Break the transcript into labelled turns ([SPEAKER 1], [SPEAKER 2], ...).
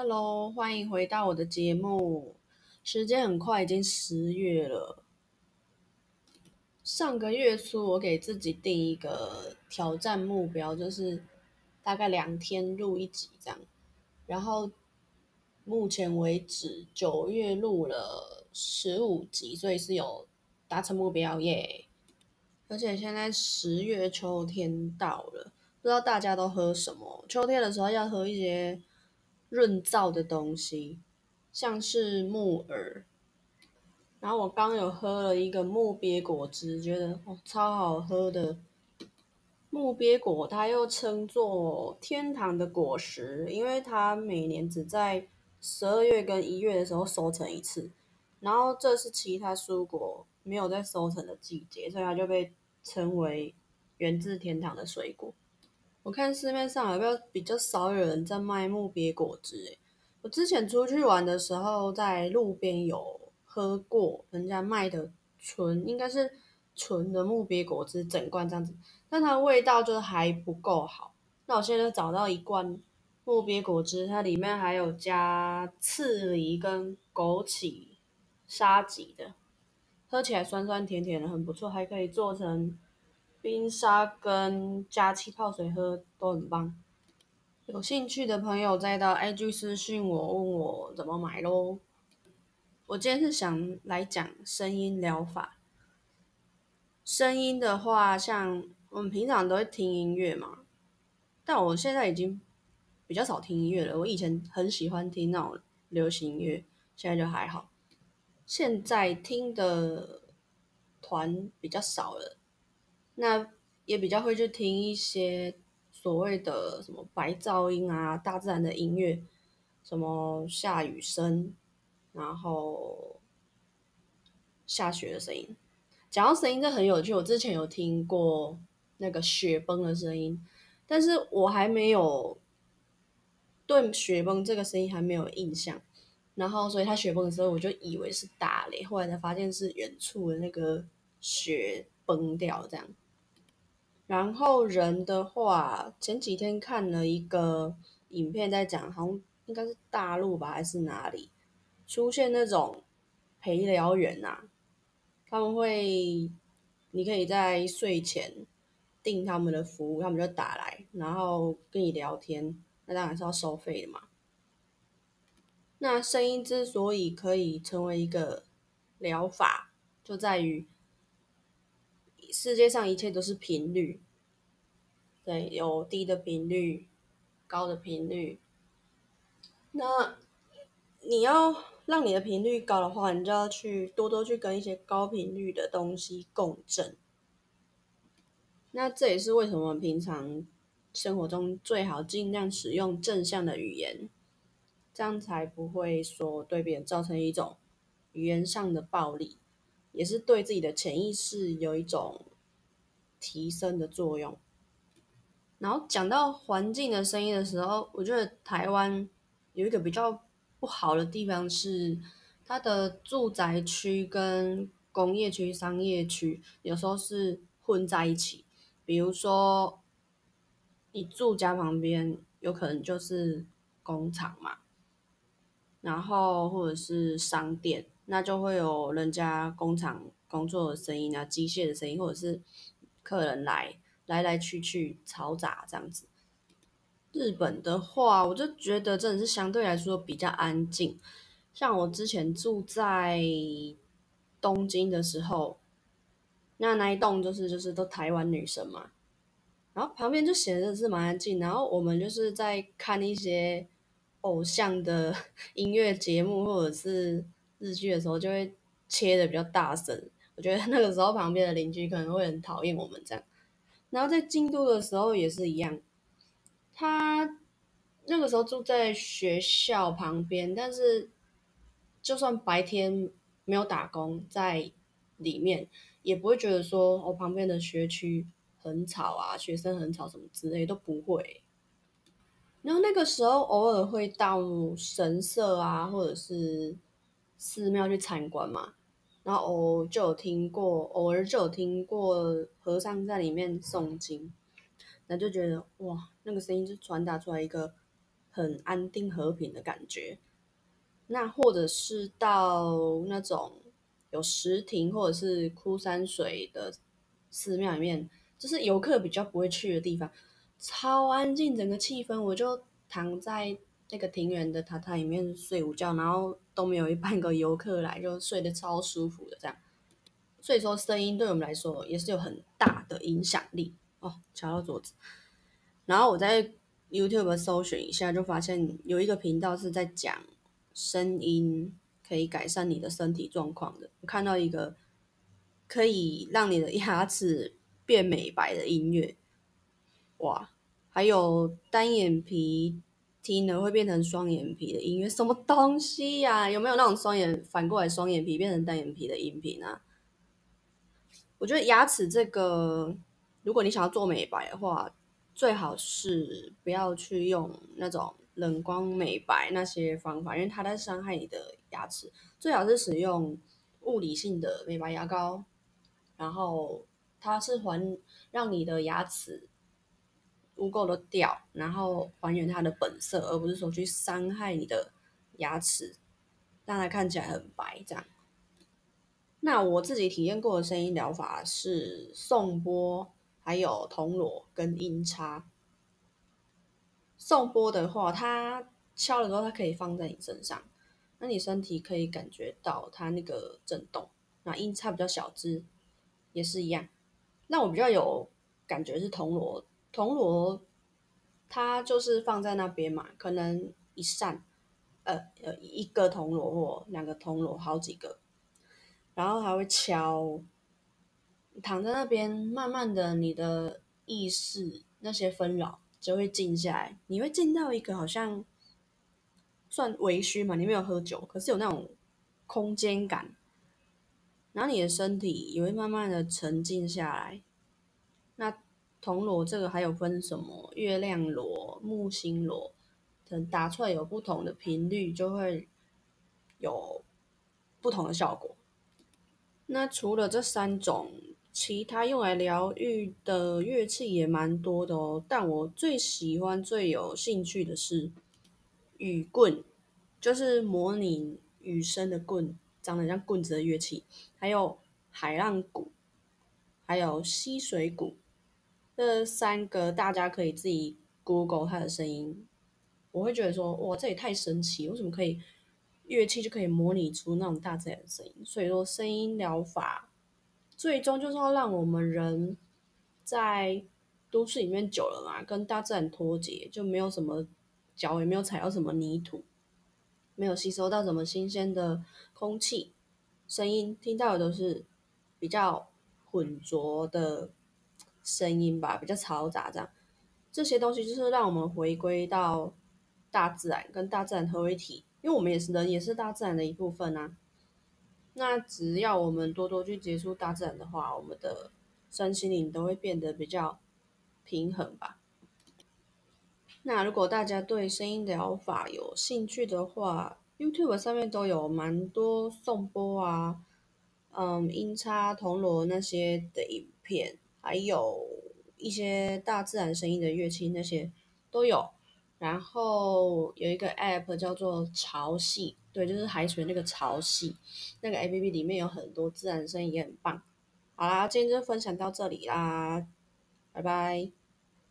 [SPEAKER 1] Hello，欢迎回到我的节目。时间很快，已经十月了。上个月初，我给自己定一个挑战目标，就是大概两天录一集这样。然后目前为止，九月录了十五集，所以是有达成目标耶。而且现在十月秋天到了，不知道大家都喝什么？秋天的时候要喝一些润燥的东西，像是木耳。然后我刚有喝了一个木鳖果汁，觉得哦超好喝的。木鳖果它又称作天堂的果实，因为它每年只在十二月跟一月的时候收成一次，然后这是其他蔬果没有在收成的季节，所以它就被称为源自天堂的水果。我看市面上有没有比较少有人在卖木鳖果汁？诶，我之前出去玩的时候，在路边有。喝过人家卖的纯，应该是纯的木鳖果汁，整罐这样子，但它味道就还不够好。那我现在找到一罐木鳖果汁，它里面还有加刺梨跟枸杞沙棘的，喝起来酸酸甜甜的，很不错，还可以做成冰沙跟加气泡水喝，都很棒。有兴趣的朋友再到 IG 私信我，问我怎么买喽。我今天是想来讲声音疗法。声音的话，像我们平常都会听音乐嘛，但我现在已经比较少听音乐了。我以前很喜欢听那种流行音乐，现在就还好。现在听的团比较少了，那也比较会去听一些所谓的什么白噪音啊、大自然的音乐，什么下雨声。然后下雪的声音，讲到声音，这很有趣。我之前有听过那个雪崩的声音，但是我还没有对雪崩这个声音还没有印象。然后，所以它雪崩的时候，我就以为是打雷，后来才发现是远处的那个雪崩掉这样。然后人的话，前几天看了一个影片，在讲，好像应该是大陆吧，还是哪里？出现那种陪聊员呐，他们会，你可以在睡前订他们的服务，他们就打来，然后跟你聊天，那当然是要收费的嘛。那声音之所以可以成为一个疗法，就在于世界上一切都是频率，对，有低的频率，高的频率，那你要。让你的频率高的话，你就要去多多去跟一些高频率的东西共振。那这也是为什么平常生活中最好尽量使用正向的语言，这样才不会说对别人造成一种语言上的暴力，也是对自己的潜意识有一种提升的作用。然后讲到环境的声音的时候，我觉得台湾有一个比较。不好的地方是，它的住宅区跟工业区、商业区有时候是混在一起。比如说，你住家旁边有可能就是工厂嘛，然后或者是商店，那就会有人家工厂工作的声音啊、机械的声音，或者是客人来来来去去嘈杂这样子。日本的话，我就觉得真的是相对来说比较安静。像我之前住在东京的时候，那那一栋就是就是都台湾女生嘛，然后旁边就显得是蛮安静。然后我们就是在看一些偶像的 音乐节目或者是日剧的时候，就会切的比较大声。我觉得那个时候旁边的邻居可能会很讨厌我们这样。然后在京都的时候也是一样。他那个时候住在学校旁边，但是就算白天没有打工在里面，也不会觉得说我旁边的学区很吵啊，学生很吵什么之类都不会。然后那个时候偶尔会到神社啊，或者是寺庙去参观嘛，然后偶就有听过，偶尔就有听过和尚在里面诵经。那就觉得哇，那个声音就传达出来一个很安定和平的感觉。那或者是到那种有石亭或者是枯山水的寺庙里面，就是游客比较不会去的地方，超安静，整个气氛，我就躺在那个庭园的榻榻里面睡午觉，然后都没有一半个游客来，就睡得超舒服的这样。所以说，声音对我们来说也是有很大的影响力哦。敲到桌子，然后我在 YouTube 搜寻一下，就发现有一个频道是在讲声音可以改善你的身体状况的。我看到一个可以让你的牙齿变美白的音乐，哇！还有单眼皮听了会变成双眼皮的音乐，什么东西呀？有没有那种双眼反过来双眼皮变成单眼皮的音频啊？我觉得牙齿这个，如果你想要做美白的话，最好是不要去用那种冷光美白那些方法，因为它在伤害你的牙齿。最好是使用物理性的美白牙膏，然后它是还让你的牙齿污垢都掉，然后还原它的本色，而不是说去伤害你的牙齿，让它看起来很白这样。那我自己体验过的声音疗法是颂钵，还有铜锣跟音叉。颂钵的话，它敲了之后，它可以放在你身上，那你身体可以感觉到它那个震动。那音叉比较小只，也是一样。那我比较有感觉是铜锣，铜锣它就是放在那边嘛，可能一扇，呃呃一个铜锣或两个铜锣，好几个。然后还会敲，躺在那边，慢慢的，你的意识那些纷扰就会静下来，你会进到一个好像算微醺嘛，你没有喝酒，可是有那种空间感，然后你的身体也会慢慢的沉静下来。铜锣这个还有分什么月亮锣、木星锣，等打出来有不同的频率，就会有不同的效果。那除了这三种，其他用来疗愈的乐器也蛮多的哦。但我最喜欢、最有兴趣的是雨棍，就是模拟雨声的棍，长得像棍子的乐器。还有海浪鼓，还有吸水鼓，这三个大家可以自己 Google 它的声音。我会觉得说，哇，这也太神奇！为什么可以？乐器就可以模拟出那种大自然的声音，所以说声音疗法最终就是要让我们人在都市里面久了嘛，跟大自然脱节，就没有什么脚也没有踩到什么泥土，没有吸收到什么新鲜的空气，声音听到的都是比较浑浊的声音吧，比较嘈杂这样，这些东西就是让我们回归到大自然，跟大自然合为一体。因为我们也是人，也是大自然的一部分啊。那只要我们多多去接触大自然的话，我们的身心灵都会变得比较平衡吧。那如果大家对声音疗法有兴趣的话，YouTube 上面都有蛮多颂钵啊、嗯音叉、铜锣那些的影片，还有一些大自然声音的乐器那些都有。然后有一个 app 叫做潮汐，对，就是海水那个潮汐，那个 app 里面有很多自然声音，也很棒。好啦，今天就分享到这里啦，拜拜。